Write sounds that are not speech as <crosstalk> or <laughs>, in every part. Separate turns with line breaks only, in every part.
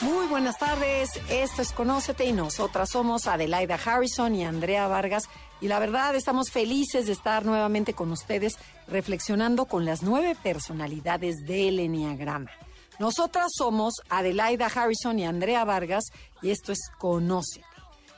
Muy buenas tardes, esto es Conócete y nosotras somos Adelaida Harrison y Andrea Vargas y la verdad estamos felices de estar nuevamente con ustedes reflexionando con las nueve personalidades del Enneagrama. Nosotras somos Adelaida Harrison y Andrea Vargas y esto es Conócete.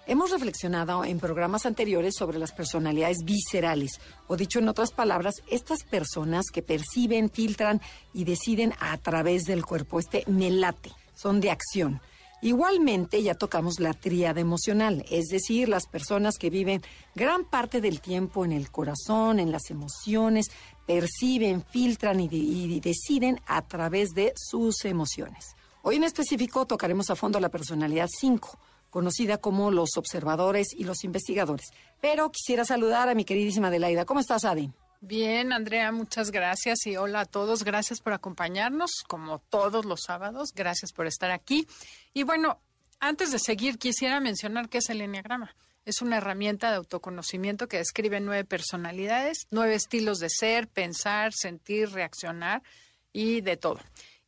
Hemos reflexionado en programas anteriores sobre las personalidades viscerales, o dicho en otras palabras, estas personas que perciben, filtran y deciden a través del cuerpo, este melate son de acción. Igualmente ya tocamos la tríada emocional, es decir, las personas que viven gran parte del tiempo en el corazón, en las emociones, perciben, filtran y, y, deciden a través de sus emociones. Hoy en específico tocaremos a fondo la personalidad 5, conocida como los observadores y los investigadores. Pero quisiera saludar a mi queridísima Adelaida. ¿Cómo estás, Adi?
Bien, Andrea, muchas gracias y hola a todos. Gracias por acompañarnos, como todos los sábados. Gracias por estar aquí. Y bueno, antes de seguir, quisiera mencionar qué es el Enneagrama. Es una herramienta de autoconocimiento que describe nueve personalidades, nueve estilos de ser, pensar, sentir, reaccionar y de todo.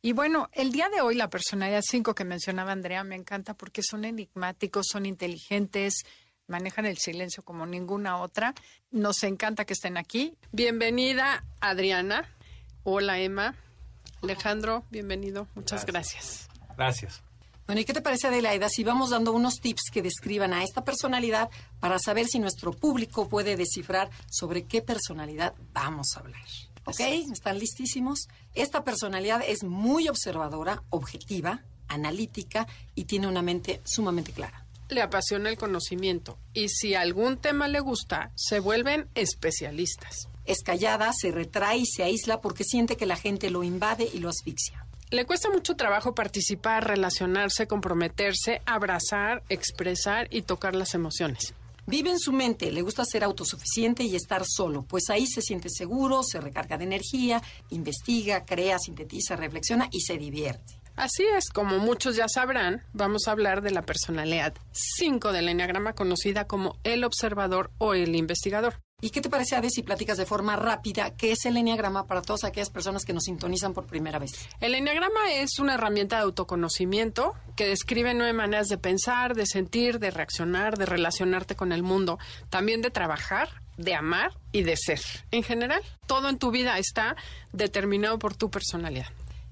Y bueno, el día de hoy la personalidad 5 que mencionaba Andrea me encanta porque son enigmáticos, son inteligentes, manejan el silencio como ninguna otra. Nos encanta que estén aquí. Bienvenida, Adriana. Hola, Emma. Alejandro, bienvenido. Muchas gracias.
Gracias.
Bueno, ¿y qué te parece, Adelaida, si vamos dando unos tips que describan a esta personalidad para saber si nuestro público puede descifrar sobre qué personalidad vamos a hablar? ¿Ok? ¿Están listísimos? Esta personalidad es muy observadora, objetiva, analítica y tiene una mente sumamente clara
le apasiona el conocimiento y si algún tema le gusta, se vuelven especialistas.
Es callada, se retrae y se aísla porque siente que la gente lo invade y lo asfixia.
Le cuesta mucho trabajo participar, relacionarse, comprometerse, abrazar, expresar y tocar las emociones.
Vive en su mente, le gusta ser autosuficiente y estar solo, pues ahí se siente seguro, se recarga de energía, investiga, crea, sintetiza, reflexiona y se divierte.
Así es, como muchos ya sabrán, vamos a hablar de la personalidad 5 del Enneagrama conocida como el observador o el investigador.
¿Y qué te parece, Ade, si platicas de forma rápida qué es el Enneagrama para todas aquellas personas que nos sintonizan por primera vez?
El Enneagrama es una herramienta de autoconocimiento que describe nueve maneras de pensar, de sentir, de reaccionar, de relacionarte con el mundo, también de trabajar, de amar y de ser. En general, todo en tu vida está determinado por tu personalidad.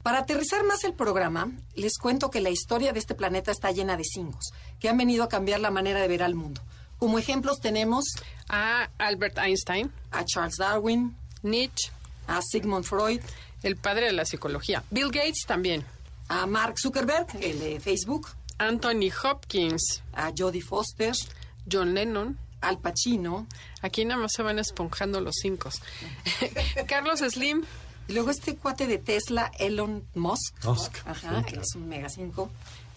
Para aterrizar más el programa, les cuento que la historia de este planeta está llena de singos, que han venido a cambiar la manera de ver al mundo. Como ejemplos tenemos
a Albert Einstein,
a Charles Darwin,
Nietzsche,
a Sigmund Freud,
el padre de la psicología, Bill Gates también,
a Mark Zuckerberg, el de Facebook,
Anthony Hopkins,
a Jodie Foster,
John Lennon,
Al Pacino.
Aquí nada más se van esponjando los cinco. <laughs> Carlos Slim,
y luego este cuate de Tesla, Elon Musk.
Musk.
Ajá, que es un mega 5.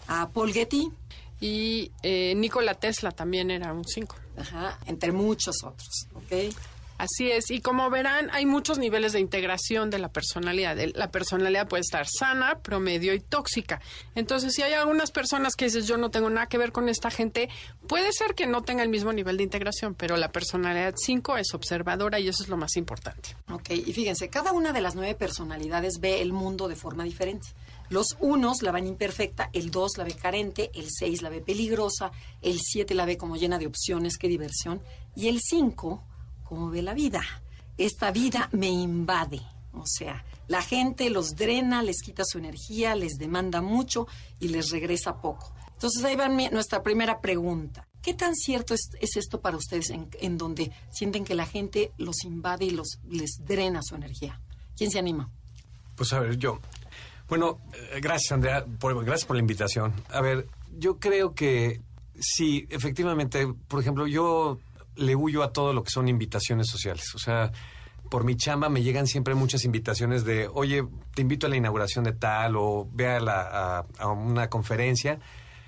A Paul Getty.
Y eh, Nikola Tesla también era un 5.
Ajá, entre muchos otros, ¿ok?
Así es, y como verán, hay muchos niveles de integración de la personalidad. La personalidad puede estar sana, promedio y tóxica. Entonces, si hay algunas personas que dices, yo no tengo nada que ver con esta gente, puede ser que no tenga el mismo nivel de integración, pero la personalidad 5 es observadora y eso es lo más importante.
Ok, y fíjense, cada una de las nueve personalidades ve el mundo de forma diferente. Los unos la ven imperfecta, el dos la ve carente, el seis la ve peligrosa, el siete la ve como llena de opciones, qué diversión, y el cinco cómo ve la vida. Esta vida me invade. O sea, la gente los drena, les quita su energía, les demanda mucho y les regresa poco. Entonces ahí va nuestra primera pregunta. ¿Qué tan cierto es, esto para ustedes en, donde sienten que la gente los invade y los, les drena su energía? ¿Quién se anima?
Pues a ver, yo. Bueno, eh, gracias Andrea, gracias por la invitación. A ver, yo creo que sí, efectivamente, por ejemplo, yo le huyo a todo lo que son invitaciones sociales. O sea, por mi chamba me llegan siempre muchas invitaciones de, oye, te invito a la inauguración de tal o ve a, a, una conferencia.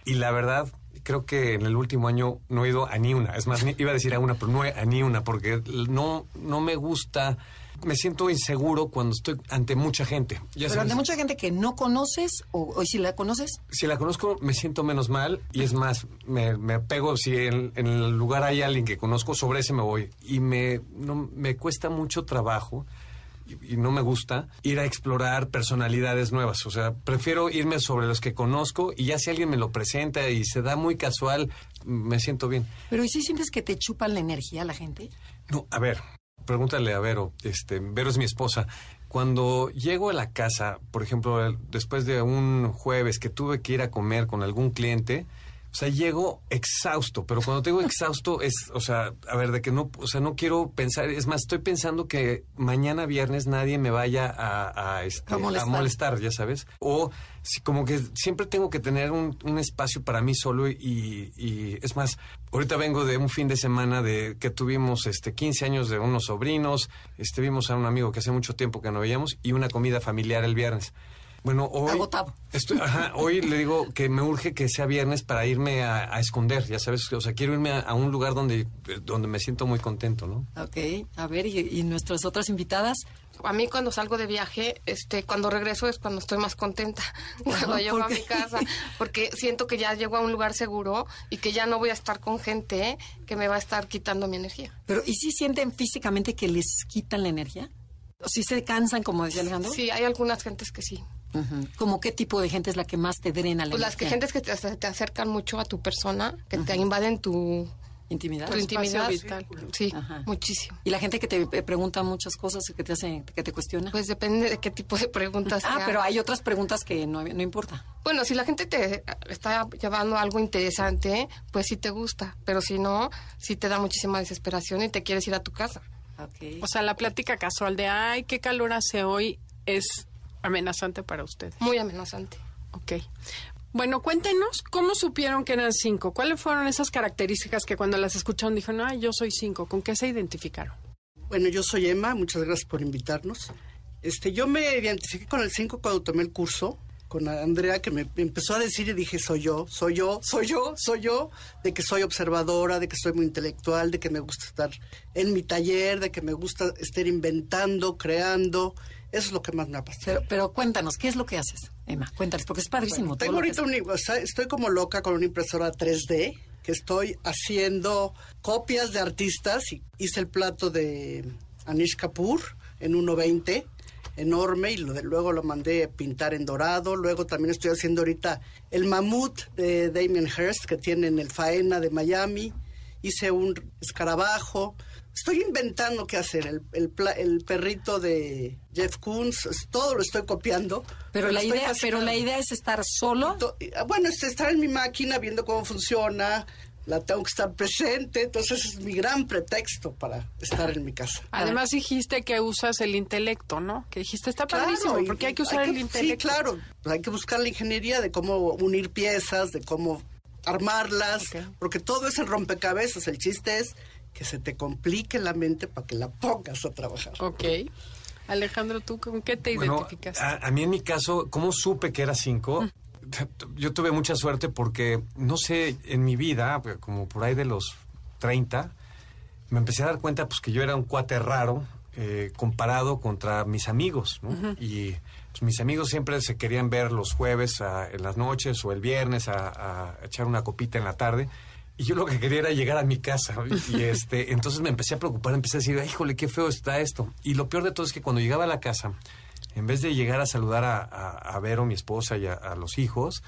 Y la verdad creo que en el último año no he ido a ni una. Es más, iba a decir a una, pero no a ni una, porque no, no me gusta me siento inseguro cuando estoy ante mucha gente.
Pero ante mucha gente que no conoces o, si la conoces.
Si la conozco me siento menos mal y es más, me, me pego, si en, el lugar hay alguien que conozco, sobre ese me voy. Y me, no, me cuesta mucho trabajo y, no me gusta ir a explorar personalidades nuevas. O sea, prefiero irme sobre los que conozco y ya si alguien me lo presenta y se da muy casual, me siento bien.
Pero ¿y si sientes que te chupan la energía la gente?
No, a ver, pregúntale a Vero, este, Vero es mi esposa. Cuando llego a la casa, por ejemplo, después de un jueves que tuve que ir a comer con algún cliente, o sea, llego exhausto, pero cuando tengo exhausto es, o sea, a ver, de que no, o sea, no quiero pensar, es más, estoy pensando que mañana viernes nadie me vaya a, a, este, molestar. ya sabes. O si, como que siempre tengo que tener un, un espacio para mí solo y, y, es más, ahorita vengo de un fin de semana de que tuvimos este 15 años de unos sobrinos, este vimos a un amigo que hace mucho tiempo que no veíamos y una comida familiar el viernes. Bueno, hoy.
Agotado.
Estoy, ajá, hoy le digo que me urge que sea viernes para irme a, esconder, ya sabes. O sea, quiero irme a, un lugar donde, donde me siento muy contento, ¿no?
Ok, a ver, ¿y, nuestras otras invitadas?
A mí cuando salgo de viaje, este, cuando regreso es cuando estoy más contenta, <laughs> cuando llego a mi casa, porque siento que ya llego a un lugar seguro y que ya no voy a estar con gente que me va a estar quitando mi energía.
Pero, ¿y si sienten físicamente que les quitan la energía? ¿O si se cansan, como decía Alejandro?
Sí, hay algunas gentes que sí.
¿Cómo qué tipo de gente es la que más te drena la
pues las que gentes que te, acercan mucho a tu persona, que te invaden tu
intimidad,
tu intimidad vital. Sí, muchísimo.
Y la gente que te pregunta muchas cosas, que te hace, que te cuestiona.
Pues depende de qué tipo de preguntas.
ah, pero hay otras preguntas que no, no importa.
Bueno, si la gente te está llevando algo interesante, pues sí te gusta, pero si no, sí te da muchísima desesperación y te quieres ir a tu casa.
Okay. O sea, la plática casual de, ay, qué calor hace hoy, es amenazante para usted.
Muy amenazante.
Ok. Bueno, cuéntenos cómo supieron que eran cinco. ¿Cuáles fueron esas características que cuando las escucharon dijeron, ah, yo soy cinco? ¿Con qué se identificaron?
Bueno, yo soy Emma, muchas gracias por invitarnos. Este, yo me identifiqué con el cinco cuando tomé el curso con Andrea que me empezó a decir y dije, soy yo, soy yo, soy yo, soy yo, de que soy observadora, de que soy muy intelectual, de que me gusta estar en mi taller, de que me gusta estar inventando, creando eso es lo que más me ha pasado.
Pero, cuéntanos, ¿qué es lo que haces, Emma? Cuéntanos, porque es padrísimo.
tengo ahorita un, estoy como loca con una impresora 3D que estoy haciendo copias de artistas y hice el plato de Anish Kapoor en 1.20 enorme y luego lo mandé pintar en dorado. Luego también estoy haciendo ahorita el mamut de Damien Hirst que tiene en el Faena de Miami. Hice un escarabajo. Estoy inventando qué hacer. El, el, el, perrito de Jeff Koons, todo lo estoy copiando.
Pero, la idea, pero la idea es estar solo.
Ah, bueno, es estar en mi máquina viendo cómo funciona. La tengo que estar presente, entonces es mi gran pretexto para estar en mi casa.
Además dijiste que usas el intelecto, ¿no? Que dijiste está padrísimo, porque hay que usar el intelecto.
Sí, claro, hay que buscar la ingeniería de cómo unir piezas, de cómo armarlas, porque todo es el rompecabezas. El chiste es que se te complique la mente para que la pongas a trabajar.
Ok. Alejandro, ¿tú con qué te identificas?
A, mí en mi caso, ¿cómo supe que era cinco? Mm. <laughs> Yo tuve mucha suerte porque, no sé, en mi vida, como por ahí de los 30, me empecé a dar cuenta pues que yo era un cuate raro eh, comparado contra mis amigos, ¿no? Y pues, mis amigos siempre se querían ver los jueves en las noches o el viernes a, a echar una copita en la tarde y yo lo que quería era llegar a mi casa. Y este, <laughs> entonces me empecé a preocupar, empecé a decir, híjole, qué feo está esto. Y lo peor de todo es que cuando llegaba a la casa, en vez de llegar a saludar a, a, Vero, mi esposa, y a, los hijos,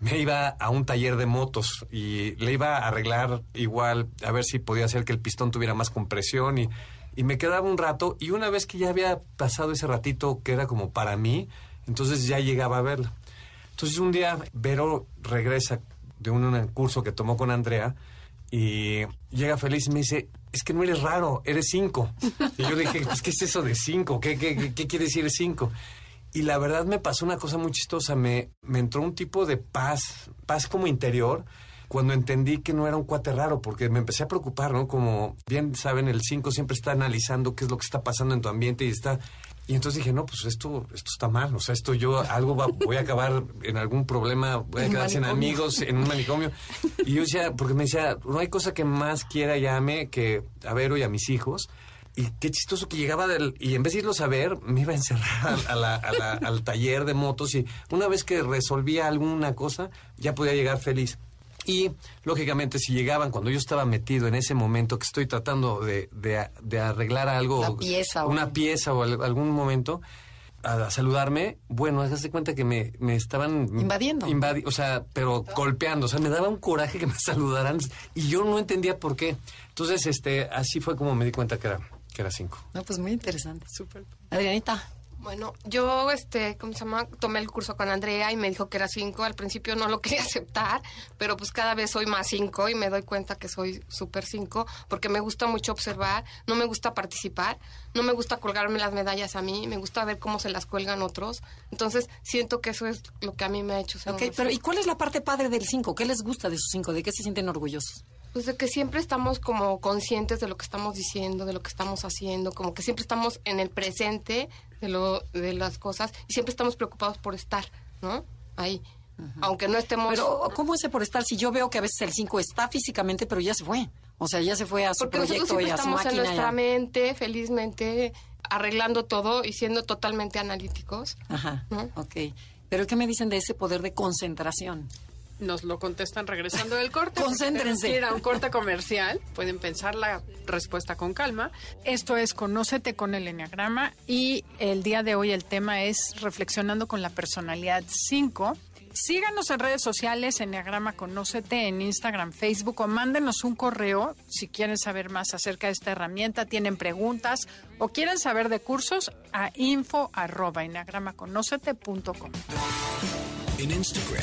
me iba a un taller de motos y le iba a arreglar igual, a ver si podía hacer que el pistón tuviera más compresión. Y, y me quedaba un rato. Y una vez que ya había pasado ese ratito que era como para mí, entonces ya llegaba a verla. Entonces un día Vero regresa de un, curso que tomó con Andrea y llega feliz y me dice, es que no eres raro, eres cinco. Y yo dije, pues, ¿qué es eso de cinco? ¿Qué, qué, qué quiere decir cinco? Y la verdad me pasó una cosa muy chistosa, me, entró un tipo de paz, paz como interior, cuando entendí que no era un cuate raro, porque me empecé a preocupar, ¿no? Como bien saben, el cinco siempre está analizando qué es lo que está pasando en tu ambiente y está Y entonces dije, no, pues esto, esto está mal, o sea, esto yo algo va, voy a acabar en algún problema, voy a quedar sin amigos en un manicomio. Y yo decía, porque me decía, no hay cosa que más quiera y ame que a Vero y a mis hijos. Y qué chistoso que llegaba del, y en vez de irlos a ver, me iba a encerrar a la- a la- al taller de motos y una vez que resolvía alguna cosa, ya podía llegar feliz. Y lógicamente si llegaban cuando yo estaba metido en ese momento que estoy tratando de, de- de arreglar algo,
La pieza o-
una pieza o al- algún momento, a, saludarme, bueno, hazte cuenta que me, me estaban...
Invadiendo.
invadi- o sea, pero golpeando, o sea, me daba un coraje que me <laughs> saludaran y yo no entendía por qué. Entonces, este, así fue como me di cuenta que era, que era cinco.
No, pues muy interesante. Súper. Adrianita.
Bueno, yo, este, ¿cómo se llama? Tomé el curso con Andrea y me dijo que era cinco. Al principio no lo <laughs> quería aceptar, pero pues cada vez soy más cinco y me doy cuenta que soy súper cinco porque me gusta mucho observar, no me gusta participar, no me gusta colgarme las medallas a mí, me gusta ver cómo se las cuelgan otros. Entonces, siento que eso es lo que a mí me ha hecho ser
Ok, pero ¿y
cinco.
cuál es la parte padre del 5? ¿Qué les gusta de sus 5? ¿De qué se sienten orgullosos?
Pues de que siempre estamos como conscientes de lo que estamos diciendo, de lo que estamos haciendo, como que siempre estamos en el presente de, lo, de las cosas y siempre estamos preocupados por estar, ¿no? Ahí. Aunque no estemos...
Pero, ¿cómo ese por estar? Si yo veo que a veces el 5 está físicamente, pero ya se fue. O sea, ya se fue a su
porque
proyecto y a su
estamos en
máquina.
nuestra
ya.
mente, felizmente, arreglando todo y siendo totalmente analíticos.
Ajá,
¿no?
ok. Pero ¿qué me dicen de ese poder de concentración?
Nos lo contestan regresando del corte.
Concéntrense.
Ir a un corte comercial. Pueden pensar la respuesta con calma. Esto es Conócete con el Enneagrama y el día de hoy el tema es Reflexionando con la Personalidad 5. Síganos en redes sociales, Enneagrama Conócete, en Instagram, Facebook o mándenos un correo si quieren saber más acerca de esta herramienta, tienen preguntas o quieren saber de cursos a info arroba enneagramaconócete.com.
En Instagram,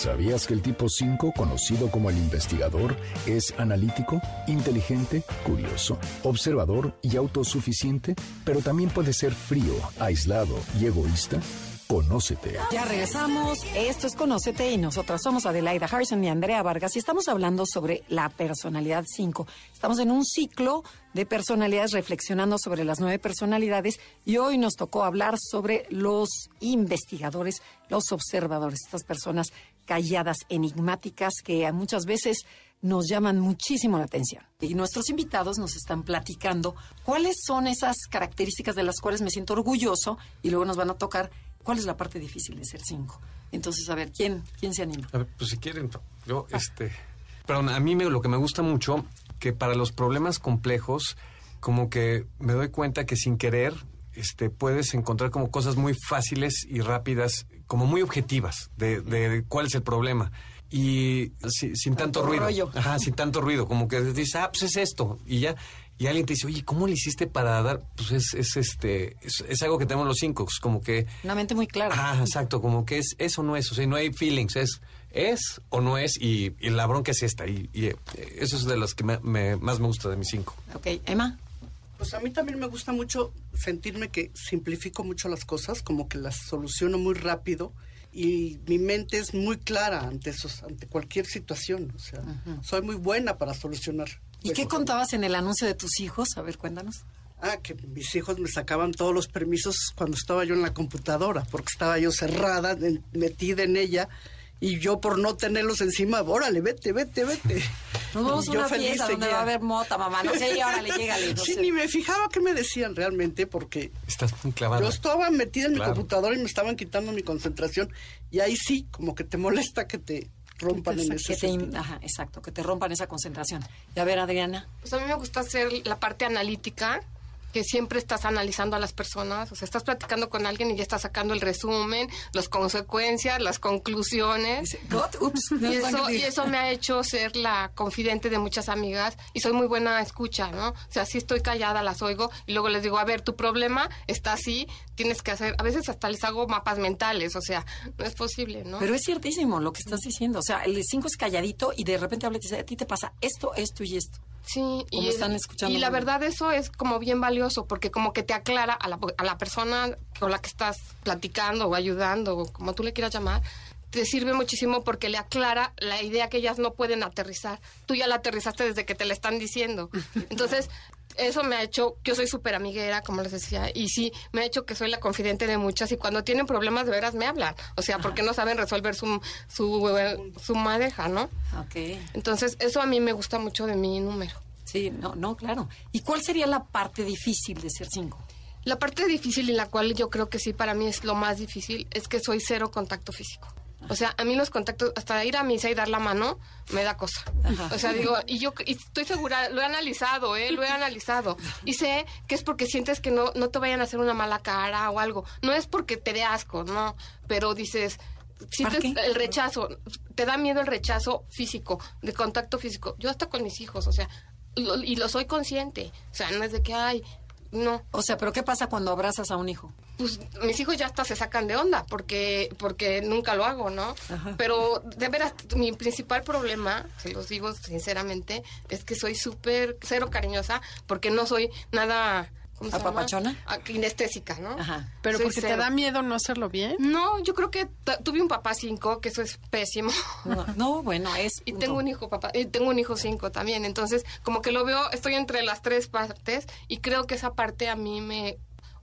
¿Sabías que el tipo 5, conocido como el investigador, es analítico, inteligente, curioso, observador y autosuficiente? Pero también puede ser frío, aislado y egoísta. Conócete.
Ya regresamos. Esto es Conócete y nosotras somos Adelaida Harrison y Andrea Vargas y estamos hablando sobre la personalidad 5. Estamos en un ciclo de personalidades reflexionando sobre las nueve personalidades y hoy nos tocó hablar sobre los investigadores, los observadores, estas personas calladas, enigmáticas que muchas veces nos llaman muchísimo la atención. Y nuestros invitados nos están platicando cuáles son esas características de las cuales me siento orgulloso y luego nos van a tocar cuál es la parte difícil de ser cinco. Entonces, a ver, ¿quién, quién se anima?
A ver, pues si quieren, yo, este... Perdón, a mí me, lo que me gusta mucho, que para los problemas complejos, como que me doy cuenta que sin querer, este, puedes encontrar como cosas muy fáciles y rápidas, como muy objetivas, de, de cuál es el problema. Y si- sin tanto,
Tanto
ruido.
rollo.
Ajá, sin tanto ruido, como que dices, ah, pues es esto, y ya. Y alguien te dice, oye, ¿cómo le hiciste para dar? Pues es, es este, es, es algo que tenemos los cinco, como que
Una mente muy clara.
Ah, exacto, como que es eso no es, o sea, no hay feelings, es es o no es y, y la bronca es esta y, y, eh, eso es de las que me- me- más me gusta de mis cinco.
Ok, Emma.
Pues a mí también me gusta mucho sentirme que simplifico mucho las cosas, como que las soluciono muy rápido y mi mente es muy clara ante esos, ante cualquier situación. O sea, soy muy buena para solucionar.
¿Y qué contabas en el anuncio de tus hijos? A ver, cuéntanos.
Ah, que mis hijos me sacaban todos los permisos cuando estaba yo en la computadora, porque estaba yo cerrada, metida en ella, y yo por no tenerlos encima, órale, vete, vete, vete. <laughs>
Nos vamos a
yo
una
feliz
fiesta donde va a haber mota, mamá. No sé, y órale, llégale. no
Sí,
sé.
ni me fijaba qué me decían realmente, porque
Estás muy clavada.
yo estaba metida en
Claro.
mi computadora y me estaban quitando mi concentración, y ahí sí, como que te molesta que te rompan en
Que
ese
te-
sentido.
ajá, exacto, que te rompan esa concentración. Y a ver, Adriana.
Pues a mí me gusta hacer la parte analítica, que siempre estás analizando a las personas, o sea, estás platicando con alguien y ya estás sacando el resumen, las consecuencias, las conclusiones.
Dice, "God, ups,
Y eso, y eso me ha hecho ser la confidente de muchas amigas y soy muy buena escucha, ¿no? O sea, si estoy callada, las oigo y luego les digo, a ver, tu problema está así, tienes que hacer, a veces hasta les hago mapas mentales, o sea, no es posible, ¿no?
Pero es ciertísimo lo que estás diciendo. O sea, el 5 es calladito y de repente habla y te dice, a ti te pasa esto, esto y esto.
Sí,
Como
y,
están escuchando
y la verdad eso es como bien valioso porque como que te aclara a la, a la persona con la que estás platicando o ayudando o como tú le quieras llamar, te sirve muchísimo porque le aclara la idea que ellas no pueden aterrizar. Tú ya la aterrizaste desde que te la están diciendo. <laughs> Entonces, eso me ha hecho, yo soy súper amiguera, como les decía, y sí, me ha hecho que soy la confidente de muchas y cuando tienen problemas de veras me hablan. O sea, porque no saben resolver su, su, su madeja, ¿no?
Ok.
Entonces, eso a mí me gusta mucho de mi número.
Sí, no, no, claro. ¿Y cuál sería la parte difícil de ser cinco?
La parte difícil y la cual yo creo que sí para mí es lo más difícil es que soy cero contacto físico. O sea, a mí los contactos, hasta ir a misa y dar la mano, me da cosa.
Ajá.
O sea, digo, y yo y estoy segura, lo he analizado, ¿eh? Lo he analizado. Y sé que es porque sientes que no, no te vayan a hacer una mala cara o algo. No es porque te dé asco, no. Pero dices, sientes el rechazo, te da miedo el rechazo físico, de contacto físico. Yo hasta con mis hijos, o sea, lo- y lo soy consciente. O sea, no es de que, ay, no.
O sea, ¿pero qué pasa cuando abrazas a un hijo?
Pues mis hijos ya hasta se sacan de onda porque porque nunca lo hago, ¿no?
Ajá.
Pero de veras mi principal problema, se los digo sinceramente, es que soy súper cero cariñosa porque no soy nada.
¿Apapachona?
Ah, Kinestésica, ¿no?
Ajá.
Pero
Soy
porque te da miedo no hacerlo bien.
No, yo creo que tuve un papá cinco, que eso es pésimo.
No, no, bueno, es. <laughs>
Y tengo un hijo papá, y tengo un hijo cinco también, entonces como que lo veo, estoy entre las tres partes y creo que esa parte a mí me,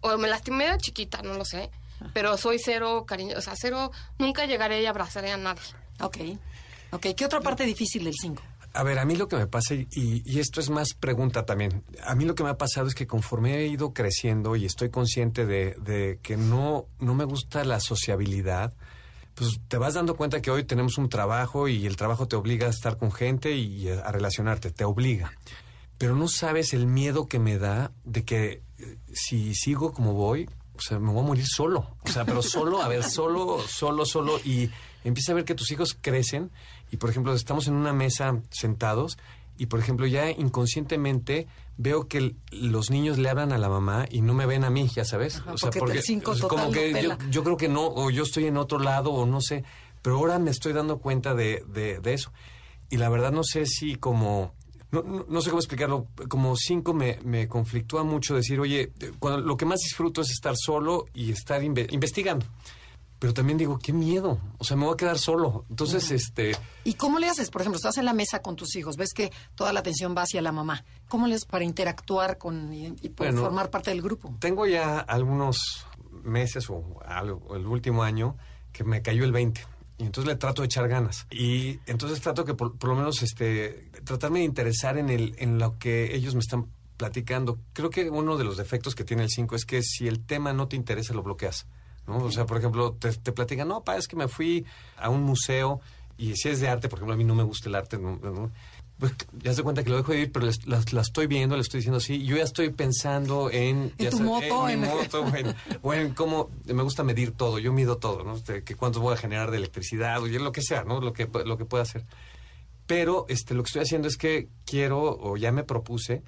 o me lastimé de chiquita, no lo sé, pero soy cero cariño, o sea, cero, nunca llegaré y abrazaré a nadie.
Ok. Ok, ¿qué otra parte difícil del cinco?
A ver, a mí lo que me pasa, y, y esto es más pregunta también, a mí lo que me ha pasado es que conforme he ido creciendo y estoy consciente de, de que no, no me gusta la sociabilidad, pues te vas dando cuenta que hoy tenemos un trabajo y el trabajo te obliga a estar con gente y a, relacionarte, te obliga. Pero no sabes el miedo que me da de que si sigo como voy, o sea, me voy a morir solo. O sea, pero solo, a ver, solo, solo, solo. Y empieza a ver que tus hijos crecen y, por ejemplo, estamos en una mesa sentados y, por ejemplo, ya inconscientemente veo que los niños le hablan a la mamá y no me ven a mí, ya sabes.
Ajá, porque el cinco
o sea, como que yo, yo creo que no, o yo estoy en otro lado, o no sé. Pero ahora me estoy dando cuenta de, de, de eso. Y la verdad no sé si como... No, no, no sé cómo explicarlo. Como cinco me, me conflictúa mucho decir, oye, cuando, lo que más disfruto es estar solo y estar inve- investigando. Pero también digo, qué miedo. O sea, me voy a quedar solo. Entonces, este...
¿Y cómo le haces? Por ejemplo, estás en la mesa con tus hijos, ves que toda la atención va hacia la mamá. ¿Cómo le haces para interactuar con y, y poder
Bueno,
formar parte del grupo?
Tengo ya algunos meses o algo, el último año que me cayó el 20. Y entonces le trato de echar ganas. Y entonces trato que por, por lo menos este tratarme de interesar en el en lo que ellos me están platicando. Creo que uno de los defectos que tiene el 5 es que si el tema no te interesa lo bloqueas. ¿no? O sea, por ejemplo, te, te platican, no, pa, es que me fui a un museo y si es de arte, por ejemplo, a mí no me gusta el arte, no- pues ya se cuenta que lo dejo de ir, pero les- la, la estoy viendo, le estoy diciendo sí, yo ya estoy pensando en...
En
ya
tu moto,
en mi
en-
moto, <laughs> en- o en cómo me gusta medir todo, yo mido todo, ¿no? Este, que cuánto voy a generar de electricidad, o lo que sea, ¿no? Lo que, lo que pueda hacer. Pero este, lo que estoy haciendo es que quiero, o ya me propuse,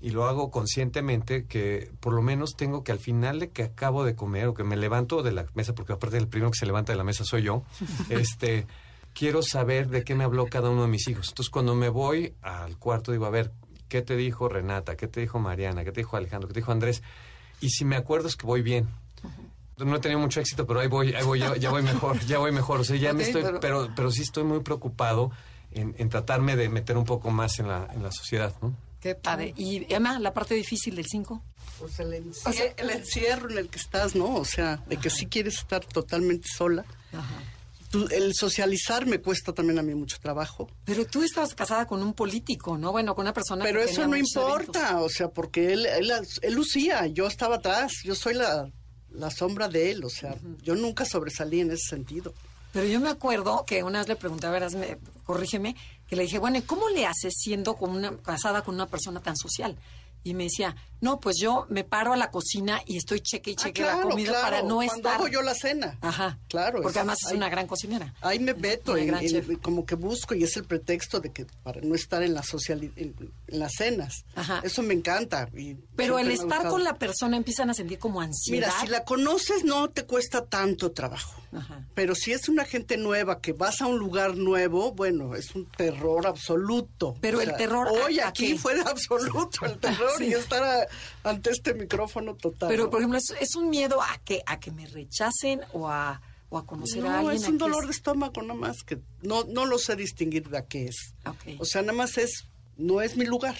y lo hago conscientemente, que por lo menos tengo que al final de que acabo de comer, o que me levanto de la mesa, porque aparte el primero que se levanta de la mesa soy yo, <laughs> este, quiero saber de qué me habló cada uno de mis hijos. Entonces, cuando me voy al cuarto, digo, a ver, ¿qué te dijo Renata? ¿Qué te dijo Mariana? ¿Qué te dijo Alejandro? ¿Qué te dijo Andrés? Y si me acuerdo es que voy bien. No he tenido mucho éxito, pero ahí voy, ahí voy, ya, ya voy mejor, ya voy mejor. O sea, ya me estoy,
pero-
pero, pero sí estoy muy preocupado en, en tratarme de meter un poco más en la, en la sociedad, ¿no?
Qué padre. ¿Y Emma, la parte difícil del cinco?
Pues el, encie- el encierro en el que estás, ¿no? O sea, de que sí quieres estar totalmente sola. Tú- el socializar me cuesta también a mí mucho trabajo.
Pero tú estabas casada con un político, ¿no? Bueno, con una persona
Pero
que
eso no importa,
eventos.
o sea, porque él, él, él lucía, yo estaba atrás, yo soy la, la sombra de él, o sea, yo nunca sobresalí en ese sentido.
Pero yo me acuerdo que una vez le pregunté, a ver, hazme- corrígeme, que le dije, bueno, ¿y cómo le haces siendo con una, casada con una persona tan social? Y me decía, no, pues yo me paro a la cocina y estoy cheque y
Ah,
cheque la comida
claro,
para no
cuando
estar.
hago yo la cena.
Ajá.
Claro.
Porque además es
ahí-
una gran cocinera.
Ahí me meto,
Una
en- como que busco y es el pretexto de que para no estar en la social, en, en las cenas.
Ajá.
Eso me encanta. y
Pero el estar con la persona empiezan a sentir como ansiedad.
Mira, si la conoces no te cuesta tanto trabajo.
Ajá.
Pero si es una gente nueva que vas a un lugar nuevo, bueno, es un terror absoluto.
Pero el terror, ¿a-
Hoy
a
aquí
qué?
fue absoluto el <laughs> terror
Sí.
y estar a- ante este micrófono total.
Pero,
¿no?
por ejemplo, ¿es, es un miedo a que, a que me rechacen o a, o a conocer a
No,
alguien?
es
¿A
un dolor de estómago nada más que no, no lo sé distinguir de a qué es.
Ok.
O sea, nada más es, no es mi lugar.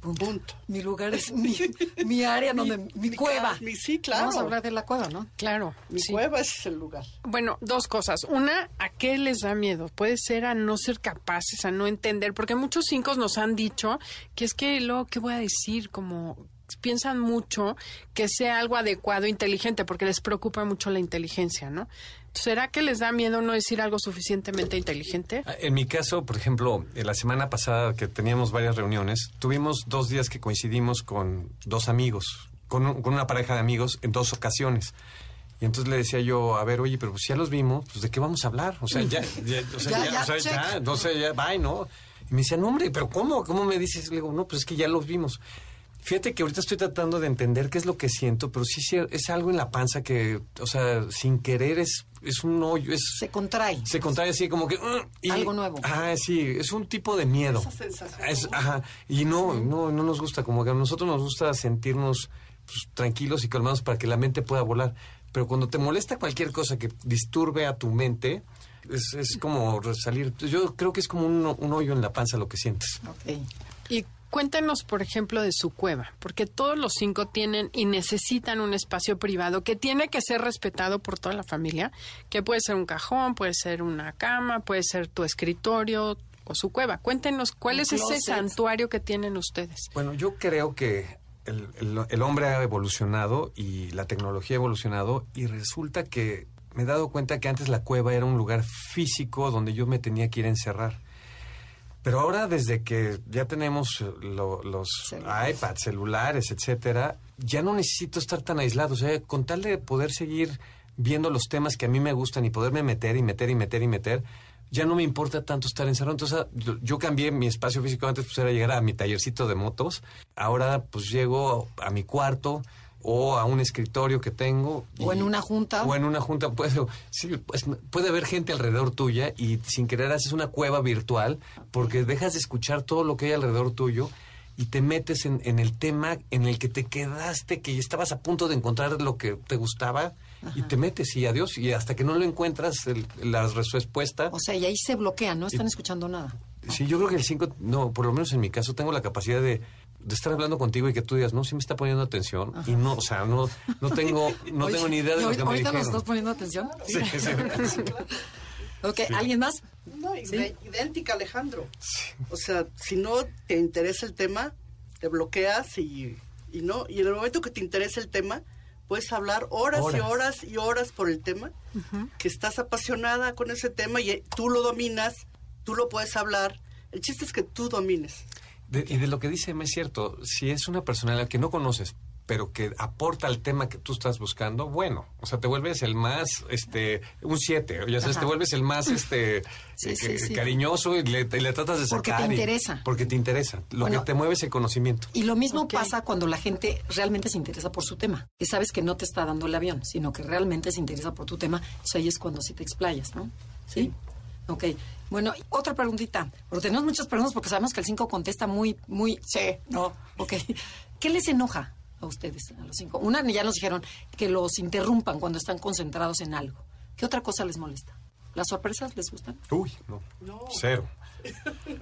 Punto.
Mi lugar es mi, <laughs> mi área donde... Mi,
mi
cueva.
mi- sí, claro.
Vamos a hablar de la cueva, ¿no?
Claro.
Mi
sí.
cueva es el lugar.
Bueno, dos cosas. Una, ¿a qué les da miedo? Puede ser a no ser capaces, a no entender, porque muchos cinco nos han dicho que es que luego, ¿qué voy a decir? Como piensan mucho que sea algo adecuado, inteligente, porque les preocupa mucho la inteligencia, ¿no? ¿Será que les da miedo no decir algo suficientemente inteligente?
Ah, En mi caso, por ejemplo, la semana pasada que teníamos varias reuniones, tuvimos dos días que coincidimos con dos amigos, con, un- con una pareja de amigos en dos ocasiones. Y entonces le decía yo, a ver, oye, pero pues ya los vimos, pues ¿de qué vamos a hablar? O sea, ya, ya, o sea, <laughs>
Ya,
ya,
ya,
o sea,
check.
ya, entonces ya, bye, ¿no? Y me decía, no, hombre, pero ¿cómo? ¿Cómo me dices? Le digo, no, pues es que ya los vimos. Fíjate que ahorita estoy tratando de entender qué es lo que siento, pero sí, sí es algo en la panza que, o sea, sin querer es, es un hoyo, es...
Se contrae.
Se contrae así como que... "Mm", y-
Algo nuevo.
Ah, sí, es un tipo de miedo.
Esa sensación.
Es- ajá, y no, no, no nos gusta, como que a nosotros nos gusta sentirnos pues, tranquilos y calmados para que la mente pueda volar. Pero cuando te molesta cualquier cosa que disturbe a tu mente, es, es como salir. Yo creo que es como un, un hoyo en la panza lo que sientes.
Ok.
Y cuéntenos, por ejemplo, de su cueva, porque todos los cinco tienen y necesitan un espacio privado que tiene que ser respetado por toda la familia, que puede ser un cajón, puede ser una cama, puede ser tu escritorio o su cueva. Cuéntenos, ¿cuál
Un
es ese santuario que tienen ustedes?
Bueno, yo creo que el, el- el hombre ha evolucionado y la tecnología ha evolucionado y resulta que me he dado cuenta que antes la cueva era un lugar físico donde yo me tenía que ir a encerrar. Pero ahora desde que ya tenemos eh, lo- los
Celulares.
iPads, celulares, etcétera, ya no necesito estar tan aislado. O sea, con tal de poder seguir viendo los temas que a mí me gustan y poderme meter y meter y meter y meter, ya no me importa tanto estar encerrado. Entonces, ah, yo, yo cambié mi espacio físico. Antes pues era llegar a mi tallercito de motos. Ahora pues llego a mi cuarto o a un escritorio que tengo.
O en una junta.
O en una junta. Puede, sí, pues, puede haber gente alrededor tuya y sin querer haces una cueva virtual porque dejas de escuchar todo lo que hay alrededor tuyo y te metes en, en el tema en el que te quedaste, que estabas a punto de encontrar lo que te gustaba y te metes y adiós. Y hasta que no lo encuentras, el- la respuesta...
O sea, y ahí se bloquean, no están escuchando nada.
Sí, yo creo que el 5, no, por lo menos en mi caso, tengo la capacidad de, de estar hablando contigo y que tú digas, no, sí me está poniendo atención. Y no, o sea, no, no tengo, no
Oye,
tengo ni idea de
¿y
lo que me
ahorita nos
dijeron.
estás poniendo atención?
Sí, sí. <laughs>
Ok, ¿alguien más?
No, idéntica, Alejandro. O sea, si no te interesa el tema, te bloqueas y, y no. Y en el momento que te interesa el tema, puedes hablar horas, y
Horas.
horas y horas por el tema, que estás apasionada con ese tema y eh, tú lo dominas, tú lo puedes hablar. El chiste es que tú domines.
De- y de lo que dice es cierto, si es una personalidad que no conoces, pero que aporta al tema que tú estás buscando, bueno, o sea, te vuelves el más, este, un siete, ya sabes,
Ajá.
te vuelves el más, este, <laughs>
Sí,
eh,
sí, sí.
cariñoso y le, y le tratas de
Porque te
sacar. y-
interesa.
porque te interesa. Lo
Bueno.
que te mueve es el conocimiento.
Y lo mismo pasa cuando la gente realmente se interesa por su tema. Que sabes que no te está dando el avión, sino que realmente se interesa por tu tema. Entonces ahí es cuando sí te explayas, ¿no? Sí. Ok. Bueno, otra preguntita. Porque tenemos muchas preguntas porque sabemos que el 5 contesta muy, muy... Sí, no. Ok. ¿Qué les enoja a ustedes, a los cinco? Una, ya nos dijeron que los interrumpan cuando están concentrados en algo. ¿Qué otra cosa les molesta? ¿Las sorpresas les gustan?
Uy, no. Cero. <laughs>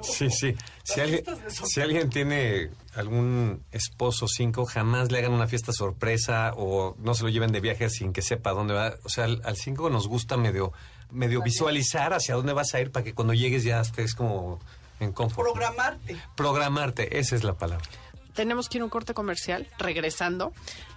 Sí, sí. Si alguien, si alguien tiene algún esposo cinco, jamás le hagan una fiesta sorpresa o no se lo lleven de viaje sin que sepa dónde va. O sea, al, al cinco nos gusta medio, medio visualizar hacia dónde vas a ir para que cuando llegues ya estés como en confort.
Programarte.
Programarte, esa es la palabra.
Tenemos que ir a un corte comercial, regresando.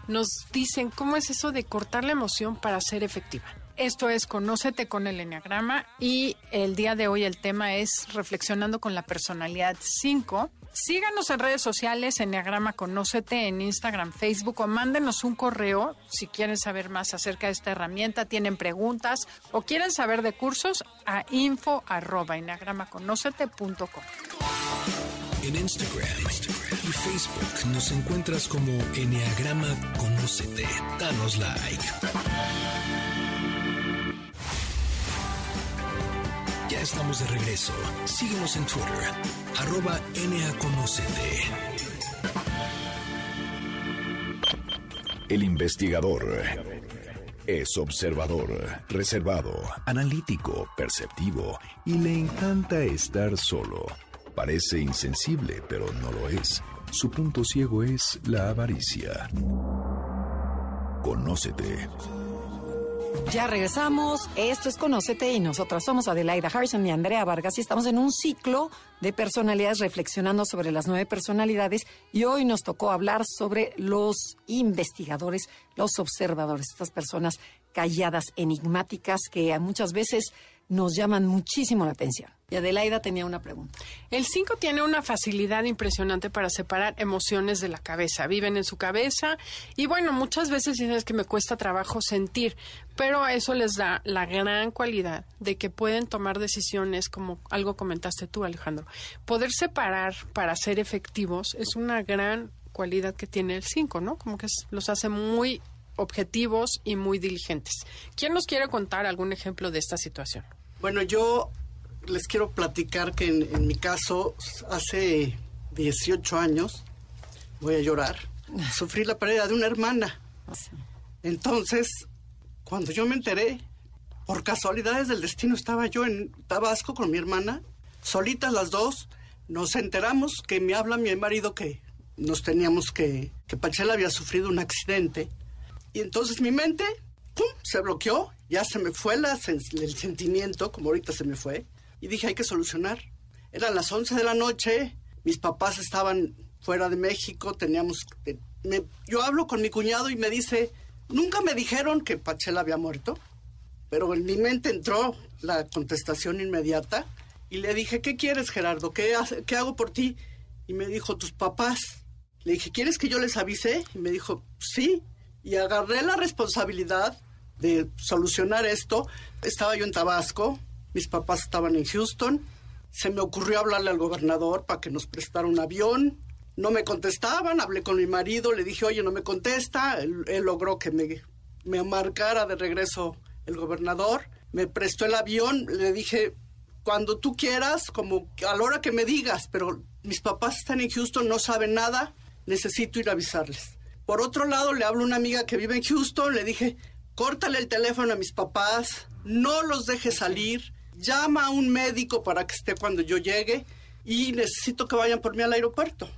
Nos dicen cómo es eso de cortar la emoción para ser efectiva. Esto es Conócete con el Enneagrama y el día de hoy el tema es Reflexionando con la Personalidad 5. Síganos en redes sociales, Enneagrama Conócete, en Instagram, Facebook o mándenos un correo si quieren saber más acerca de esta herramienta, tienen preguntas o quieren saber de cursos a info.
En Instagram, y Facebook nos encuentras como Enneagrama Conócete. Danos like. Estamos de regreso. Síguenos en Twitter, arroba NAConocete.
El investigador es observador, reservado, analítico, perceptivo y le encanta estar solo. Parece insensible, pero no lo es. Su punto ciego es la avaricia. Conócete.
Ya regresamos. Esto es Conócete y nosotras somos Adelaida Harrison y Andrea Vargas y estamos en un ciclo de personalidades reflexionando sobre las nueve personalidades y hoy nos tocó hablar sobre los investigadores, los observadores, estas personas calladas, enigmáticas que muchas veces nos llaman muchísimo la atención. Y Adelaida tenía una pregunta.
El 5 tiene una facilidad impresionante para separar emociones de la cabeza. Viven en su cabeza y bueno, muchas veces dicen que me cuesta trabajo sentir, pero eso les da la gran cualidad de que pueden tomar decisiones como algo comentaste tú, Alejandro. Poder separar para ser efectivos es una gran cualidad que tiene el 5, ¿no? Como que los hace muy objetivos y muy diligentes. ¿Quién nos quiere contar algún ejemplo de esta situación?
Bueno, yo les quiero platicar que en, mi caso, hace 18 años, voy a llorar, <laughs> sufrí la pérdida de una hermana. Entonces, cuando yo me enteré, por casualidades del destino, estaba yo en Tabasco con mi hermana, solitas las dos, nos enteramos que me habla mi marido que nos teníamos que, que Pachela había sufrido un accidente y entonces mi mente, se bloqueó, ya se me fue el sentimiento, como ahorita se me fue, y dije, hay que solucionar. Eran las 11 de la noche, mis papás estaban fuera de México, teníamos... yo hablo con mi cuñado y me dice, nunca me dijeron que Pachela había muerto, pero en mi mente entró la contestación inmediata y le dije, ¿qué quieres Gerardo? ¿Qué, ¿Qué hago por ti? Y me dijo, tus papás. Le dije, ¿quieres que yo les avise? Y me dijo, sí y agarré la responsabilidad de solucionar esto. Estaba yo en Tabasco, mis papás estaban en Houston, se me ocurrió hablarle al gobernador para que nos prestara un avión. No me contestaban, hablé con mi marido, le dije, oye, no me contesta. Él, logró que me, me marcara de regreso el gobernador. Me prestó el avión, le dije, cuando tú quieras, como a la hora que me digas, pero mis papás están en Houston, no saben nada, necesito ir a avisarles. Por otro lado, le hablo a una amiga que vive en Houston, le dije, córtale el teléfono a mis papás, no los deje salir, llama a un médico para que esté cuando yo llegue y necesito que vayan por mí al aeropuerto.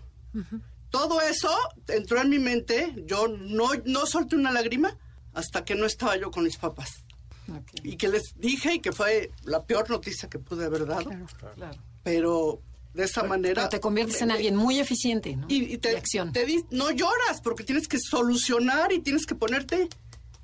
Todo eso entró en mi mente, yo no, no solté una lágrima hasta que no estaba yo con mis papás. Y que les dije y que fue la peor noticia que pude haber dado. Claro, Pero de esa manera.
te conviertes en alguien muy eficiente, ¿no?
Y, te, acción. no lloras porque tienes que solucionar y tienes que ponerte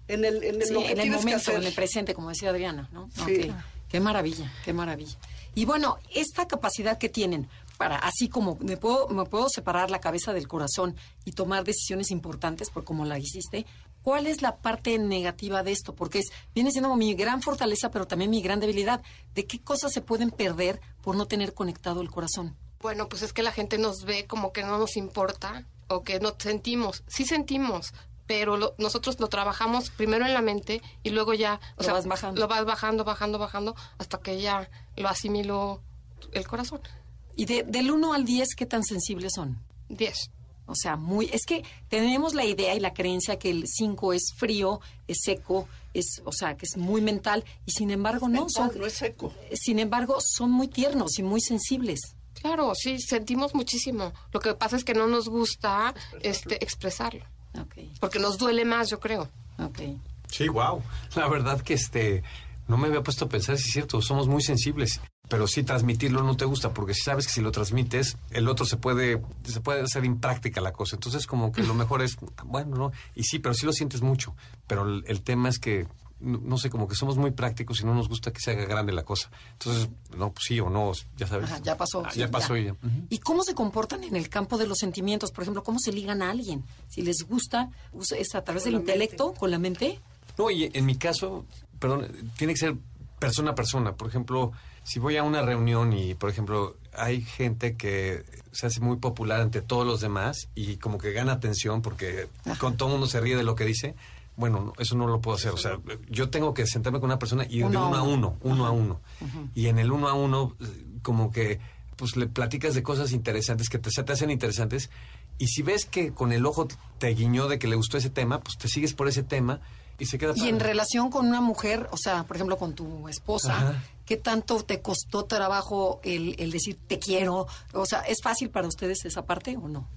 en el, en el,
en el momento, en el presente, como decía Adriana, ¿no? Sí. Qué maravilla, qué maravilla. Y bueno, esta capacidad que tienen para, así como me puedo, me puedo separar la cabeza del corazón y tomar decisiones importantes, por como la hiciste, ¿Cuál es la parte negativa de esto? Porque es, viene siendo mi gran fortaleza, pero también mi gran debilidad. ¿De qué cosas se pueden perder por no tener conectado el corazón?
Bueno, pues es que la gente nos ve como que no nos importa o que no sentimos. Sí sentimos, pero nosotros lo trabajamos primero en la mente y luego ya
lo vas bajando.
Lo vas bajando, bajando, bajando hasta que ya lo asimiló el corazón.
¿Y de, del 1 al 10 qué tan sensibles son?
10.
O sea, muy, es que tenemos la idea y la creencia que el 5 es frío, es seco, es, o sea, que es muy mental y sin embargo no son
no es seco.
Sin embargo, son muy tiernos y muy sensibles.
Claro, sí, sentimos muchísimo. Lo que pasa es que no nos gusta este expresarlo. Porque nos duele más, yo creo.
Okay.
Sí, wow. La verdad que este no me había puesto a pensar si es cierto, somos muy sensibles pero sí transmitirlo no te gusta, porque si sabes que si lo transmites, el otro se puede, se puede hacer impráctica la cosa. Entonces, como que lo mejor es, bueno, no, y sí, pero sí lo sientes mucho. Pero el, tema es que, no, sé, como que somos muy prácticos y no nos gusta que se haga grande la cosa. Entonces, no, pues sí o no, ya sabes.
ya pasó.
Ah, ya pasó ya.
¿Y cómo se comportan en el campo de los sentimientos? Por ejemplo, ¿cómo se ligan a alguien? Si les gusta, ¿es a través del intelecto, con la mente?
No, y en mi caso, perdón, tiene que ser persona a persona. Por ejemplo, si voy a una reunión y, por ejemplo, hay gente que se hace muy popular ante todos los demás y como que gana atención porque con todo el mundo se ríe de lo que dice, bueno, no, eso no lo puedo hacer. O sea, yo tengo que sentarme con una persona y
Uno a
uno a
uno.
uno, a uno. Y en el uno a uno, como que pues le platicas de cosas interesantes que te, se te hacen interesantes. Y si ves que con el ojo te guiñó de que le gustó ese tema, pues te sigues por ese tema y se queda
Y en relación con una mujer, o sea, por ejemplo, con tu esposa,
Ajá.
¿qué tanto te costó trabajo el, el decir te quiero? O sea, ¿es fácil para ustedes esa parte o no?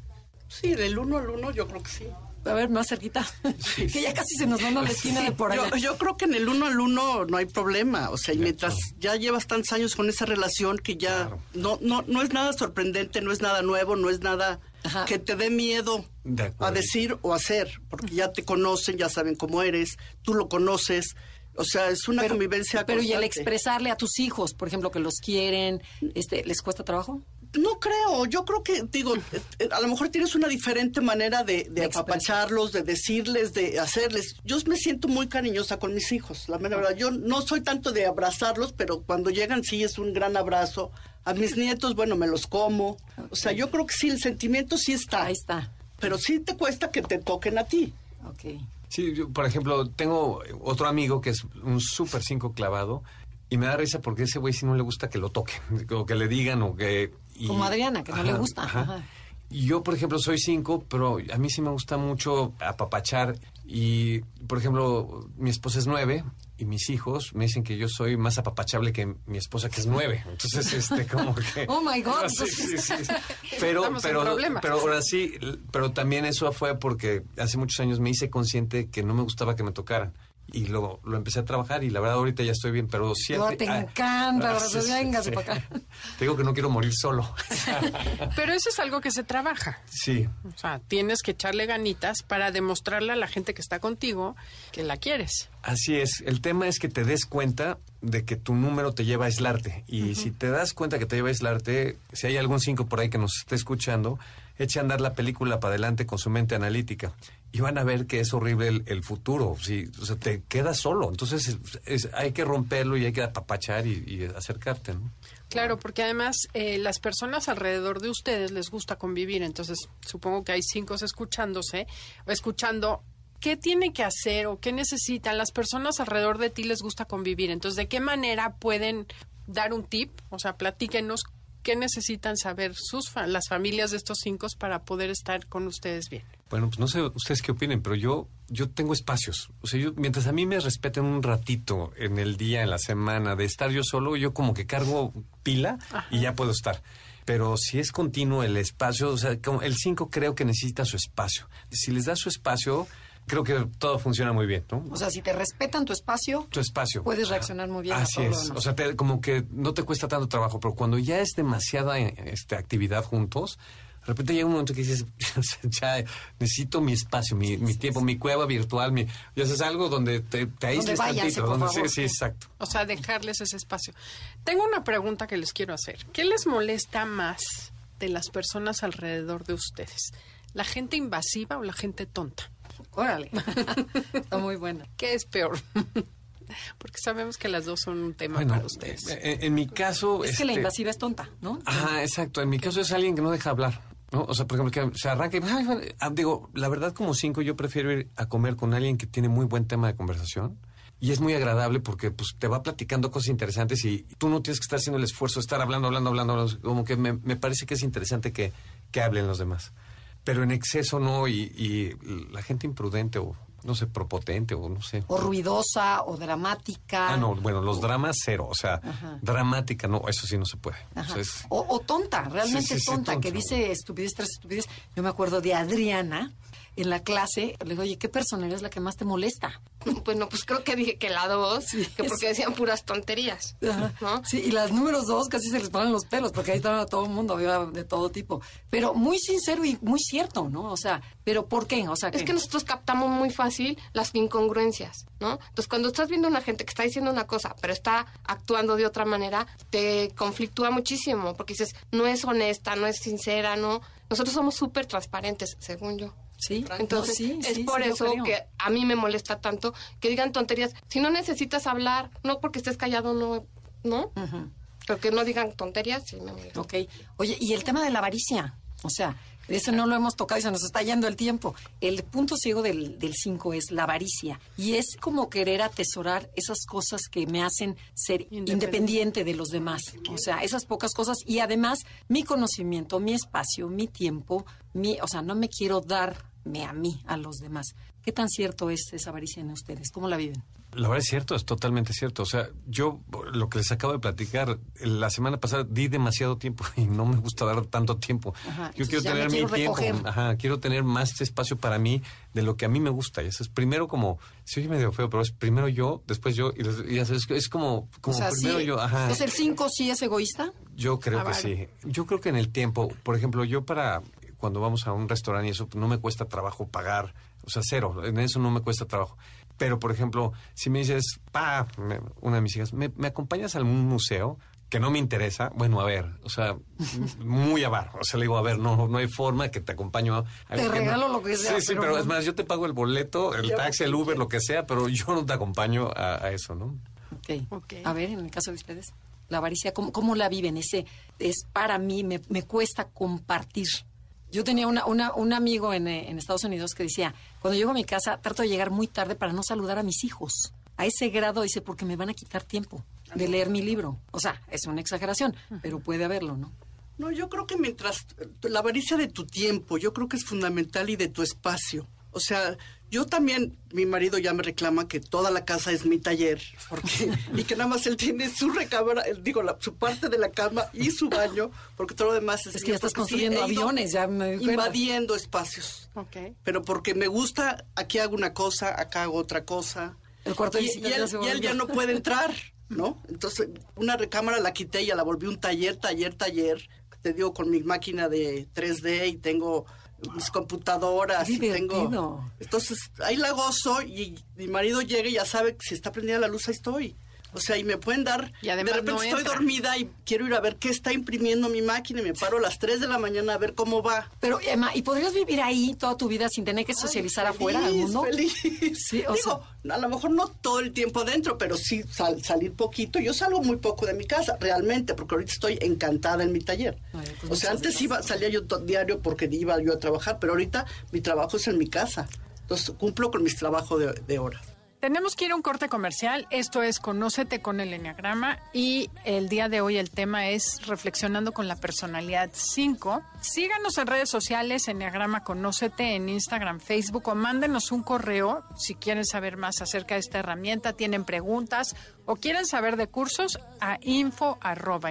Sí, del uno al uno yo creo que sí.
A ver, más cerquita. <laughs> que ya casi se nos van a la esquina de por allá.
Yo, yo creo que en el uno al uno no hay problema. O sea, y mientras ya llevas tantos años con esa relación que ya
Claro.
no, no, no es nada sorprendente, no es nada nuevo, no es nada
Ajá.
que te dé miedo
De
a decir o hacer, porque ya te conocen, ya saben cómo eres, tú lo conoces. O sea, es una convivencia
Pero y el expresarle a tus hijos, por ejemplo, que los quieren, este, ¿les cuesta trabajo?
No creo, yo creo que, digo, eh, a lo mejor tienes una diferente manera de, de apapacharlos, de decirles, de hacerles. Yo me siento muy cariñosa con mis hijos, la mera verdad. Yo no soy tanto de abrazarlos, pero cuando llegan sí es un gran abrazo. A mis nietos, bueno, me los como. O sea, yo creo que sí, el sentimiento sí está.
Ahí está.
Pero sí te cuesta que te toquen a ti.
Ok.
Sí, yo, por ejemplo, tengo otro amigo que es un súper cinco clavado y me da risa porque ese güey si no le gusta que lo toquen, <laughs> o que le digan, o que... y-
Como Adriana, que no le gusta, ajá.
Yo, por ejemplo, soy cinco, pero a mí sí me gusta mucho apapachar. Y, por ejemplo, mi esposa es nueve y mis hijos me dicen que yo soy más apapachable que mi esposa, que es nueve. Entonces, este, <laughs> como que...
Oh, my God.
Sí, sí, sí. <laughs> Pero, pero, pero ahora sí, pero también eso fue porque hace muchos años me hice consciente que no me gustaba que me tocaran. Y lo, lo empecé a trabajar y la verdad ahorita ya estoy bien, pero siempre...
No, te
ah,
encanta,
ah, sí, sí,
véngase
sí.
para acá. <laughs>
Te digo que no quiero morir solo. <laughs>
Pero eso es algo que se trabaja.
sí.
O sea, tienes que echarle ganitas para demostrarle a la gente que está contigo que la quieres.
Así es. El tema es que te des cuenta de que tu número te lleva a aislarte. Y si te das cuenta que te lleva a aislarte, si hay algún cinco por ahí que nos esté escuchando, eche a andar la película para adelante con su mente analítica. Y van a ver que es horrible el, futuro. Si, o sea, te quedas solo. Entonces es- hay que romperlo y hay que apapachar y, acercarte. ¿no?
Claro, porque además eh, las personas alrededor de ustedes les gusta convivir, entonces supongo que hay cinco escuchándose, escuchando qué tiene que hacer o qué necesitan. Las personas alrededor de ti les gusta convivir, entonces ¿de qué manera pueden dar un tip? O sea, platíquenos qué necesitan saber sus fa- las familias de estos cinco para poder estar con ustedes bien.
Bueno, pues no sé ustedes qué opinen, pero yo, yo tengo espacios. O sea, yo, mientras a mí me respeten un ratito en el día, en la semana, de estar yo solo, yo como que cargo pila y ya puedo estar. Pero si es continuo el espacio, o sea, como el 5 creo que necesita su espacio. Si les das su espacio, creo que todo funciona muy bien, ¿no?
O sea, si te respetan tu espacio,
tu espacio.
puedes reaccionar muy bien a
Así
todo
es. O sea, te- como que no te cuesta tanto trabajo, pero cuando ya es demasiada eh, este, actividad juntos, de repente llega un momento que dices, <laughs> ya necesito mi espacio, mi, mi tiempo, mi cueva virtual, mi, ya es algo donde te, te aísles
váyanse,
tantito.
por
donde-
favor.
sí, sí, exacto.
O sea, dejarles ese espacio. Tengo una pregunta que les quiero hacer. ¿Qué les molesta más de las personas alrededor de ustedes? ¿La gente invasiva o la gente tonta?
Órale. <laughs> Está muy buena.
¿Qué es peor? <laughs> Porque sabemos que las dos son un tema
Bueno,
para ustedes.
eh, en mi caso...
Es que la
este,
invasiva es tonta, ¿no?
Ajá, exacto. En mi caso es alguien que no deja hablar. ¿no? O sea, por ejemplo, que se arranca y... ah, digo, la verdad como cinco yo prefiero ir a comer con alguien que tiene muy buen tema de conversación. Y es muy agradable porque pues te va platicando cosas interesantes y tú no tienes que estar haciendo el esfuerzo de estar hablando, hablando, hablando. hablando. Como que me, me parece que es interesante que, que hablen los demás. Pero en exceso no y, y la gente imprudente o no sé, propotente o no sé.
O ruidosa, o dramática.
Ah, no, bueno, los dramas cero, o sea,
Ajá.
dramática, no, eso sí no se puede. O
O, o tonta, realmente
Sí, sí, sí,
tonta, que dice estupidez tras estupidez. Yo me acuerdo de Adriana en la clase. Le digo, oye, ¿qué personalidad es la que más te molesta? <laughs>
Bueno, pues creo que dije que la dos, que porque decían puras tonterías, ¿no?
Sí, y las números dos casi se les ponen los pelos, porque ahí estaba todo el mundo, había de todo tipo. Pero muy sincero y muy cierto, ¿no? O sea, ¿pero por qué? O sea,
Es que nosotros captamos muy fácil las incongruencias, ¿no? Entonces, cuando estás viendo a una gente que está diciendo una cosa, pero está actuando de otra manera, te conflictúa muchísimo, porque dices, no es honesta, no es sincera, ¿no? Nosotros somos súper transparentes, según yo.
Sí,
Entonces,
no, sí,
es
sí,
por
sí,
eso que a mí me molesta tanto que digan tonterías. Si no necesitas hablar, no porque estés callado, no, ¿no? Pero que no digan tonterías, sí me molesta.
Ok. Oye, y el tema de la avaricia. O sea, Eso no lo hemos tocado y se nos está yendo el tiempo. El punto ciego del 5 es la avaricia. Y es como querer atesorar esas cosas que me hacen ser
Independiente.
independiente de los demás. O sea, esas pocas cosas. Y además, mi conocimiento, mi espacio, mi tiempo, mi, o sea, no me quiero darme a mí, a los demás. ¿Qué tan cierto es esa avaricia en ustedes? ¿Cómo la viven?
La verdad es cierto, es totalmente cierto. O sea, yo lo que les acabo de platicar, la semana pasada di demasiado tiempo <laughs> y no me gusta dar tanto tiempo.
Ajá,
yo quiero
me
tener mi tiempo, ajá, quiero tener más espacio para mí de lo que a mí me gusta. Y eso es primero como, se oye medio feo, pero es primero yo, después yo, y, y es, es como, como
o sea,
primero
sí,
yo, ajá.
¿Es el 5 sí es egoísta?
Yo creo que sí. Yo creo que en el tiempo, por ejemplo, yo para cuando vamos a un restaurante y eso no me cuesta trabajo pagar, o sea, cero, en eso no me cuesta trabajo. Pero, por ejemplo, si me dices, pa, me- una de mis hijas, ¿me, me acompañas a algún museo? que no me interesa, bueno, a ver, o sea, muy avaro. O sea, le digo, a ver, no, no hay forma que te acompaño. a
Te
no-
regalo lo que sea,
Sí, sí,
pero
es más, yo te pago el boleto, el taxi, el Uber, lo que sea, pero yo no te acompaño a, a eso, ¿no?
Ok.
Ok.
A ver, en el caso de ustedes, la avaricia, ¿cómo, cómo la viven? Ese es para mí, me, me cuesta compartir. Yo tenía una, una- un amigo en, eh, en Estados Unidos que decía, cuando llego a mi casa trato de llegar muy tarde para no saludar a mis hijos. A ese grado dice, porque me van a quitar tiempo de leer mi libro. O sea, es una exageración, pero puede haberlo, ¿no?
No, yo creo que mientras la avaricia de tu tiempo, yo creo que es fundamental y de tu espacio. O sea, yo también, mi marido ya me reclama que toda la casa es mi taller, porque y que nada más él tiene su recámara, digo, la- su parte de la cama y su baño, porque todo lo demás es
Es que
mío,
ya estás
sí,
construyendo aviones, ya me
invadiendo espacios.
Ok.
Pero porque me gusta, aquí hago una cosa, acá hago otra cosa.
El cuarto de
y, y
ya
él,
se
y él ya no puede <laughs> entrar, ¿no? Entonces, una recámara la quité y ya la volví un taller, taller, taller. Te digo, con mi máquina de 3D y tengo mis computadoras. Y tengo... Entonces, ahí la gozo y mi marido llega y ya sabe que si está prendida la luz, ahí estoy. O sea, y me pueden dar...
Y además
de repente
no
estoy dormida y quiero ir a ver qué está imprimiendo mi máquina y me paro a las 3 de la mañana a ver cómo va.
Pero, Emma, ¿y podrías vivir ahí toda tu vida sin tener que socializar
Ay,
afuera al mundo?
Feliz.
Sí, o
Digo, a lo mejor no todo el tiempo adentro, pero sí sal- salir poquito. Yo salgo muy poco de mi casa, realmente, porque ahorita estoy encantada en mi taller.
Ay, pues
o sea, antes
gracias.
iba, salía yo diario porque iba yo a trabajar, pero ahorita mi trabajo es en mi casa. Entonces cumplo con mis trabajos de, de horas.
Tenemos que ir a un corte comercial. Esto es Conócete con el Enneagrama y el día de hoy el tema es Reflexionando con la Personalidad 5. Síganos en redes sociales, Enneagrama Conócete, en Instagram, Facebook o mándenos un correo si quieren saber más acerca de esta herramienta, tienen preguntas o quieren saber de cursos a info arroba.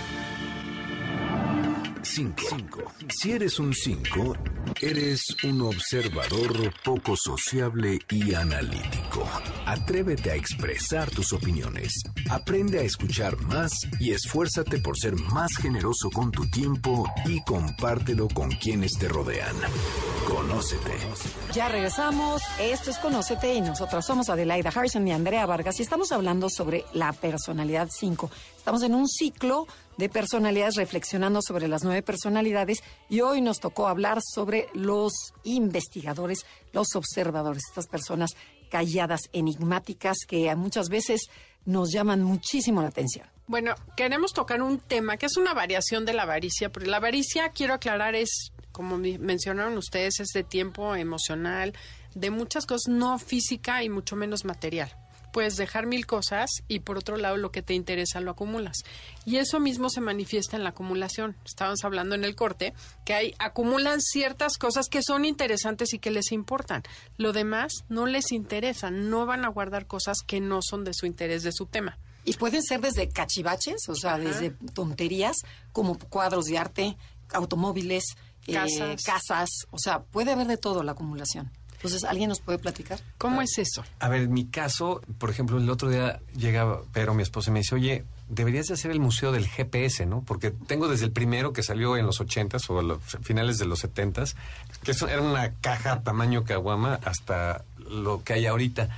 5. Si eres un 5, eres un observador poco sociable y analítico. Atrévete a expresar tus opiniones. Aprende a escuchar más y esfuérzate por ser más generoso con tu tiempo y compártelo con quienes te rodean. Conócete.
Ya regresamos. Esto es Conócete y nosotras somos Adelaida Harrison y Andrea Vargas y estamos hablando sobre la personalidad 5. Estamos en un ciclo de personalidades reflexionando sobre las nueve personalidades y hoy nos tocó hablar sobre los investigadores, los observadores, estas personas calladas, enigmáticas que muchas veces nos llaman muchísimo la atención.
Bueno, queremos tocar un tema que es una variación de la avaricia, porque la avaricia, quiero aclarar, es, como mencionaron ustedes, es de tiempo emocional, de muchas cosas, no física y mucho menos material. Puedes dejar mil cosas y por otro lado lo que te interesa lo acumulas. Y eso mismo se manifiesta en la acumulación. Estábamos hablando en el corte que hay, acumulan ciertas cosas que son interesantes y que les importan. Lo demás no les interesa, no van a guardar cosas que no son de su interés, de su tema.
Y pueden ser desde cachivaches, o sea, desde tonterías, como cuadros de arte, automóviles, eh,
Casas.
casas, o sea, puede haber de todo la acumulación. Entonces, ¿alguien nos puede platicar?
¿Cómo es eso?
A ver, en mi caso, por ejemplo, el otro día llega Pero, mi esposa, y me dice, oye, deberías de hacer el museo del GPS, ¿no? Porque tengo desde el primero que salió en los ochentas o a los finales de los setentas, que eso era una caja tamaño caguama hasta lo que hay ahorita.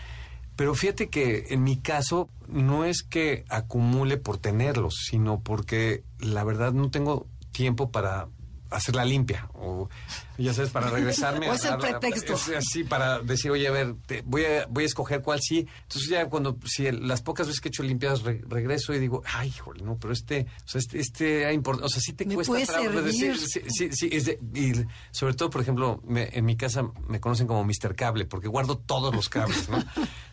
Pero fíjate que en mi caso no es que acumule por tenerlos, sino porque la verdad no tengo tiempo para hacer la limpia o ya sabes para regresarme <laughs>
O es el pretexto.
es así para decir oye a ver te- voy a voy a escoger cuál sí entonces ya cuando si el- las pocas veces que he hecho limpiadas re- regreso y digo ay híjole no pero este o sea este este o sea sí te
Me
cuesta
puede
trabajo decir, sí, sí, sí, es de- y sobre todo, por ejemplo, me- en mi casa me conocen como Mr. Cable, porque guardo todos los cables, ¿no?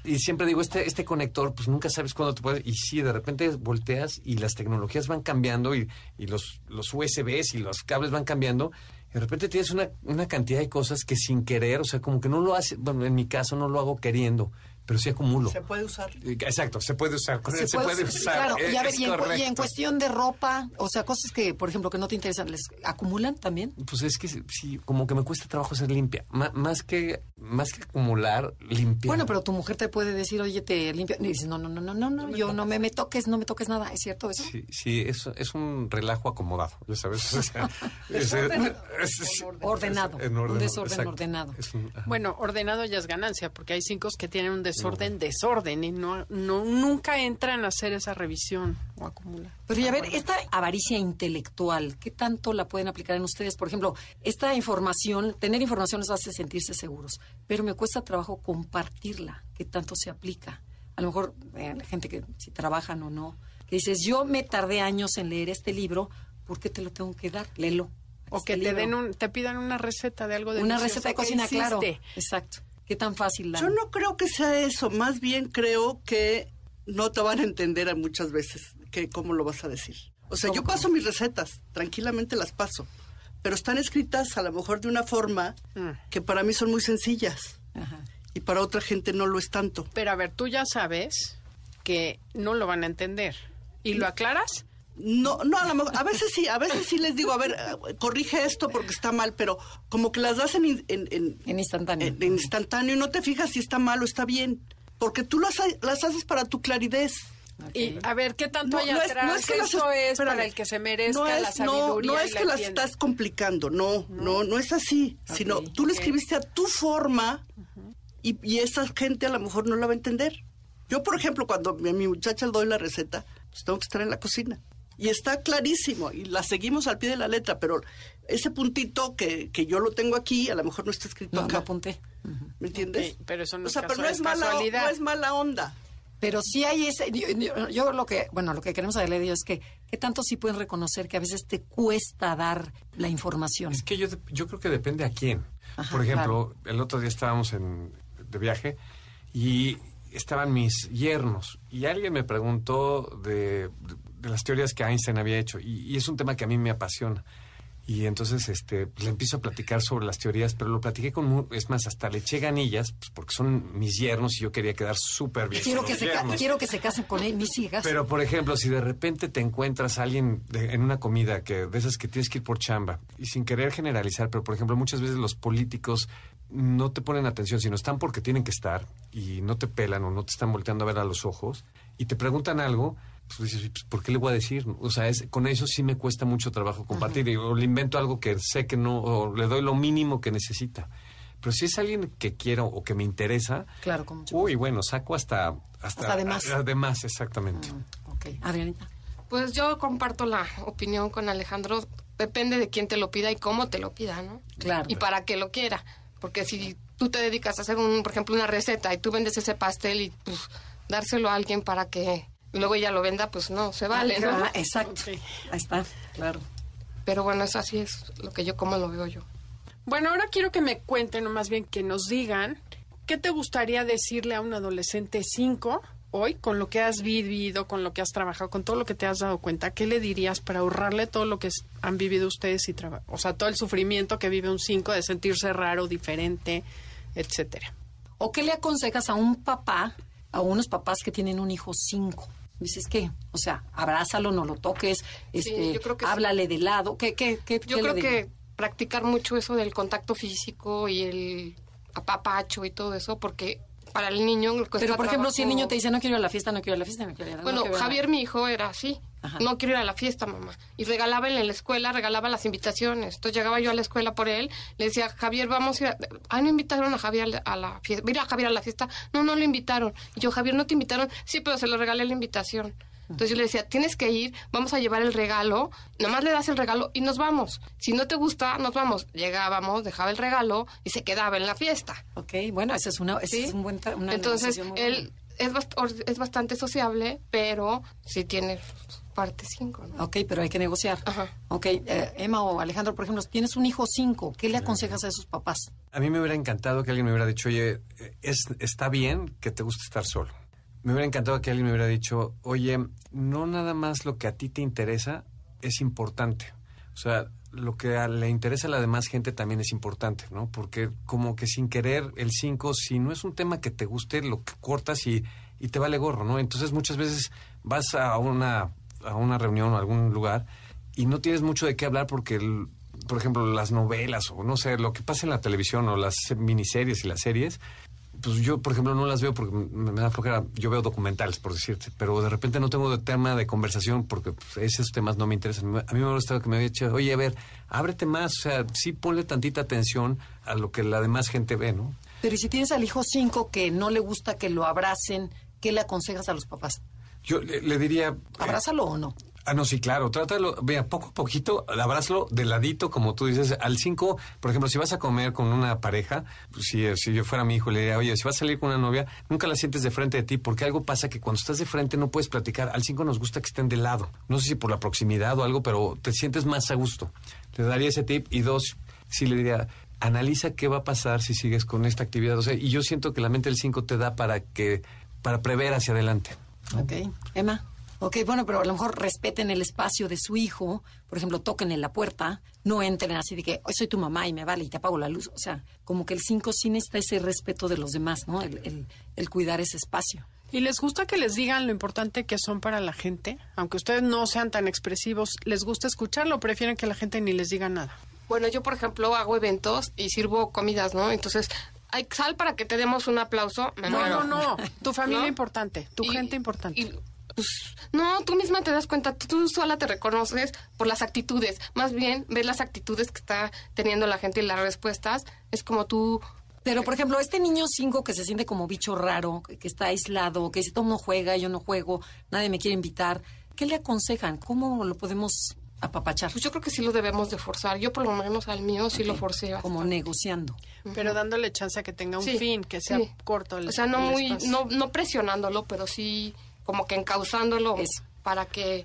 y siempre digo, este, este conector, pues nunca sabes cuándo te puede... Y sí, de repente volteas y las tecnologías van cambiando y, y los, los USBs y los cables van cambiando. Y de repente tienes una, una cantidad de cosas que sin querer, o sea, como que no lo hace, bueno, en mi caso no lo hago queriendo, pero sí acumulo.
Se puede usar.
Exacto, se puede usar,
Se
se,
puede-
puede usar.
Claro, y, a ver,
es
y, en, y cuestión de ropa, o sea, cosas que, por ejemplo, que no te interesan, ¿les acumulan también?
Pues es que sí, como que me cuesta trabajo ser limpia. Más que más que acumular, limpiar.
Bueno, pero tu mujer te puede decir, oye, te limpia. Y dices, no, no, no, no, no, no, yo no me, me toques, no me toques nada. ¿Es cierto eso?
Sí, sí es, es un relajo acomodado, ya sabes. O sea, <laughs> es- es- es-
Ordenado,
en
un desorden
exacto.
ordenado.
Es un-.
Bueno, ordenado ya es ganancia, porque hay cinco que tienen un desorden, desorden, y no, no nunca entran a hacer esa revisión o acumular.
Pero y a ver, esta avaricia intelectual, ¿qué tanto la pueden aplicar en ustedes? Por ejemplo, esta información, tener información les hace sentirse seguros, pero me cuesta trabajo compartirla. ¿Qué tanto se aplica? A lo mejor eh, la gente que si trabajan o no, que dices, yo me tardé años en leer este libro, ¿por qué te lo tengo que dar? Léelo.
O
está
que te
libro.
den un, te pidan una receta de algo de
una receta de cocina, claro. Exacto. ¿Qué tan fácil la
Yo no creo que sea eso, más bien creo que no te van a entender a muchas veces que cómo lo vas a decir. O sea, yo paso mis recetas, tranquilamente las paso, pero están escritas a lo mejor de una forma
Mm.
que para mí son muy sencillas
Ajá.
y para otra gente no lo es tanto.
Pero a ver, tú ya sabes que no lo van a entender. ¿Y lo aclaras?
No, no, a, lo mejor- a veces sí, a veces sí les digo, a ver, corrige esto porque está mal, pero como que las das en, en, en-
En instantáneo.
en- instantáneo y no te fijas si está mal o está bien, porque tú las, las haces para tu claridad.
Y a ver, ¿qué tanto
No,
hay
no es- no es que las-
Eso es
espérame.
para el que se merezca
no es,
la sabiduría
no
y
es
la
que las estás complicando, no, no, no es así, sino tú lo escribiste a tu forma y, y esa gente a lo mejor no la va a entender. Yo, por ejemplo, cuando a mi muchacha le doy la receta, pues tengo que estar en la cocina. Y está clarísimo, y la seguimos al pie de la letra, pero ese puntito que, que yo lo tengo aquí, a lo mejor no está escrito acá.
apunté.
¿Me entiendes?
Pero eso no
o
es
sea, pero
casu-
no
es
es, mala,
casualidad.
no es mala onda.
Pero sí hay ese, yo, yo- yo lo que, bueno, lo que queremos ellos es que, ¿qué tanto sí pueden reconocer que a veces te cuesta dar la información?
Es que yo, yo creo que depende a quién.
Ajá,
Por ejemplo, el otro día estábamos en, de viaje y estaban mis yernos y alguien me preguntó de, de- de las teorías que Einstein había hecho y, y es un tema que a mí me apasiona. Y entonces este, pues, le empiezo a platicar sobre las teorías, pero lo platiqué con... Es más, hasta le eché ganillas, pues, porque son mis yernos y yo quería quedar súper bien.
Quiero que, se quiero que se casen con él, mis hijas.
Pero, por ejemplo, si de repente te encuentras a alguien de- en una comida que de esas que tienes que ir por chamba, y sin querer generalizar, pero, por ejemplo, muchas veces los políticos no te ponen atención, sino están porque tienen que estar y no te pelan o no te están volteando a ver a los ojos y te preguntan algo, pues dices, pues, ¿por qué le voy a decir? O sea, es, con eso sí me cuesta mucho trabajo compartir. y- O le invento algo que sé que no, o le doy lo mínimo que necesita. Pero si es alguien que quiero o que me interesa,
Claro, con mucho
uy, bueno, saco hasta... Hasta,
Hasta de más.
de más, exactamente.
Ok, Adrianita.
Pues yo comparto la opinión con Alejandro. Depende de quién te lo pida y cómo te lo pida, ¿no?
Claro.
Y para qué lo quiera. Porque si tú te dedicas a hacer, un, por ejemplo, una receta y tú vendes ese pastel y pues dárselo a alguien para que luego ella lo venda, pues no, se vale, ¿no?
Ah, exacto. Ahí está, claro.
Pero bueno, eso así es lo que yo, como lo veo yo.
Bueno, ahora quiero que me cuenten, o más bien que nos digan, ¿qué te gustaría decirle a un adolescente 5 hoy con lo que has vivido, con lo que has trabajado, con todo lo que te has dado cuenta? ¿Qué le dirías para ahorrarle todo lo que han vivido ustedes y traba- o sea, todo el sufrimiento que vive un 5 de sentirse raro, diferente, etcétera?
¿O qué le aconsejas a un papá, a unos papás que tienen un hijo cinco? Dices, ¿qué? O sea, abrázalo, no lo toques, este,
yo creo que sí.
háblale de lado. ¿Qué, qué, qué,
Yo
qué
creo que practicar mucho eso del contacto físico y el apapacho y todo eso, porque para el niño
Pero, por ejemplo, si el niño te dice, no quiero ir a la fiesta, no quiero ir a la fiesta, no quiero ir a la
Bueno,
no quiero ir a la-".
Javier, mi hijo, era así. No quiero ir a la fiesta, mamá. Y regalaba en la escuela, regalaba las invitaciones. Entonces llegaba yo a la escuela por él, le decía, Javier, vamos a ir a... Ah, no invitaron a Javier a la fiesta. Mira, Javier a la fiesta. No, no lo invitaron. Y yo, Javier, ¿no te invitaron? Sí, pero se lo regalé la invitación. Entonces yo le decía, tienes que ir, vamos a llevar el regalo, nada más le das el regalo y nos vamos. Si no te gusta, nos vamos. Llegábamos, dejaba el regalo y se quedaba en la fiesta.
Ok, bueno, ese es, una, ese es un buen... Una
Entonces, él es, es bastante sociable, pero sí tiene parte 5. ¿no?
Ok, pero hay que negociar. Ajá. Ok, eh, Emma o Alejandro, por ejemplo, tienes un hijo 5, ¿qué le aconsejas a esos papás?
A mí me hubiera encantado que alguien me hubiera dicho, oye, es, está bien que te guste estar solo me hubiera encantado que alguien me hubiera dicho, oye, no nada más lo que a ti te interesa es importante. O sea, lo que le interesa a la demás gente también es importante, ¿no? Porque como que sin querer el 5, si no es un tema que te guste, lo que cortas y, y te vale gorro, ¿no? Entonces muchas veces vas a una, a una reunión o a algún lugar y no tienes mucho de qué hablar porque, por ejemplo, las novelas o no sé, lo que pasa en la televisión o las miniseries y las series, pues yo, por ejemplo, no las veo porque me, da flojera. Yo veo documentales, por decirte, pero de repente no tengo de tema de conversación porque pues, esos temas no me interesan. A mí me gustado que me había dicho, oye, a ver, ábrete más, o sea, sí ponle tantita atención a lo que la demás gente ve, ¿no?
Pero ¿y si tienes al hijo cinco que no le gusta que lo abracen, qué le aconsejas a los papás?
Yo le, diría... Eh,
¿Abrázalo o no?
Ah, no, sí, claro. Trátalo, vea, poco a poquito, abrázalo de ladito, como tú dices. Al 5, por ejemplo, si vas a comer con una pareja, pues, si, si yo fuera mi hijo, le diría, oye, si vas a salir con una novia, nunca la sientes de frente de ti, porque algo pasa que cuando estás de frente no puedes platicar. Al 5 nos gusta que estén de lado. No sé si por la proximidad o algo, pero te sientes más a gusto. Le daría ese tip. Y dos, sí le diría, analiza qué va a pasar si sigues con esta actividad. O sea, y yo siento que la mente del 5 te da para que, para prever hacia adelante.
Ok. Emma. Ok, bueno, pero a lo mejor respeten el espacio de su hijo, por ejemplo, toquen en la puerta, no entren así de que hoy soy tu mamá y me vale y te apago la luz. O sea, como que el 5 sí necesita ese respeto de los demás, ¿no? El, el, cuidar ese espacio.
¿Y les gusta que les digan lo importante que son para la gente? Aunque ustedes no sean tan expresivos, ¿les gusta escucharlo o prefieren que la gente ni les diga nada?
Bueno, yo, por ejemplo, hago eventos y sirvo comidas, ¿no? Entonces, hay sal para que te demos un aplauso.
no, no, no, <laughs> Tu familia importante, tu gente importante.
Pues, no, tú misma te das cuenta, tú sola te reconoces por las actitudes. Más bien, ves las actitudes que está teniendo la gente y las respuestas. Es como tú
pero, por ejemplo, este niño cinco que se siente como bicho raro, que está aislado, que dice, todo no juega, yo no juego, nadie me quiere invitar, ¿qué le aconsejan? ¿Cómo lo podemos apapachar?
Pues yo creo que sí lo debemos de forzar. Yo, por lo menos, al mío sí lo forcé.
Como negociando.
Pero dándole chance a que tenga un fin, que sea corto
el O sea, no, muy, no, no presionándolo, pero sí como que encauzándolo para que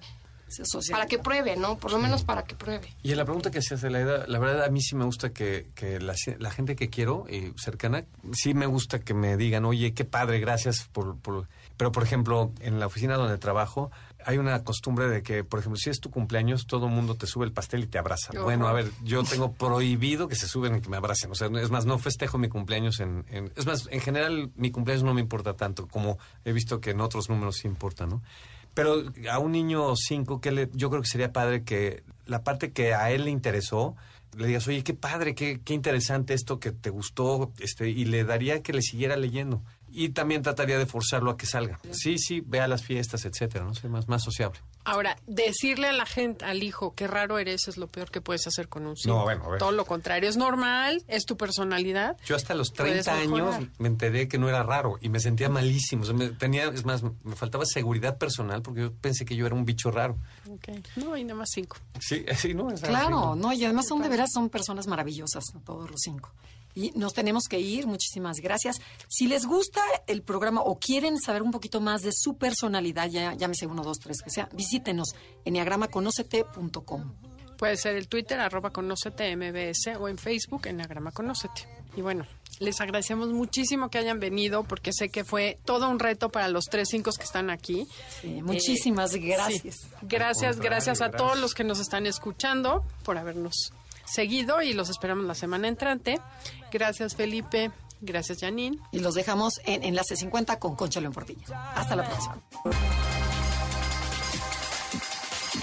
para que pruebe, ¿no? Por lo menos para que pruebe.
Y en la pregunta que se hace, la, la verdad a mí sí me gusta que, que la, la, gente que quiero y cercana, sí me gusta que me digan, oye, qué padre, gracias por, por... Pero, por ejemplo, en la oficina donde trabajo, hay una costumbre de que, por ejemplo, si es tu cumpleaños, todo el mundo te sube el pastel y te abraza. Bueno, a ver, yo tengo prohibido que se suben y que me abracen. O sea, es más, no festejo mi cumpleaños en, Es más, en general, mi cumpleaños no me importa tanto, como he visto que en otros números sí importa, ¿no? Pero a un niño cinco, que le, yo creo que sería padre que la parte que a él le interesó, le digas, oye, qué padre, qué, qué interesante esto que te gustó, este, y le daría que le siguiera leyendo y también trataría de forzarlo a que salga. Sí, sí, vea las fiestas, etcétera, no sé, más, más sociable.
Ahora, decirle a la gente, al hijo, qué raro eres, es lo peor que puedes hacer con un
No, bueno, a ver.
Todo lo contrario, es normal, es tu personalidad.
Yo hasta los 30 años me enteré que no era raro y me sentía malísimo. tenía, es más, me faltaba seguridad personal porque yo pensé que yo era un bicho raro.
Ok, no, y nada más cinco.
Sí, <laughs> sí, no.
claro, no, y además son de veras, son personas maravillosas, todos los cinco y nos tenemos que ir. Muchísimas gracias. Si les gusta el programa o quieren saber un poquito más de su personalidad, ya llámese uno, dos, tres, que sea, visítenos enneagramaconocete.com.
Puede ser el Twitter, arroba conocete MBS, o en Facebook, Enneagrama Conocete. Y bueno, les agradecemos muchísimo que hayan venido, porque sé que fue todo un reto para los tres cinco que están aquí.
muchísimas gracias.
Gracias, gracias a todos los que nos están escuchando por habernos seguido y los esperamos la semana entrante. Gracias, Felipe. Gracias, Janine.
Y los dejamos en Enlace 50 con Concha León Portilla. Hasta la próxima.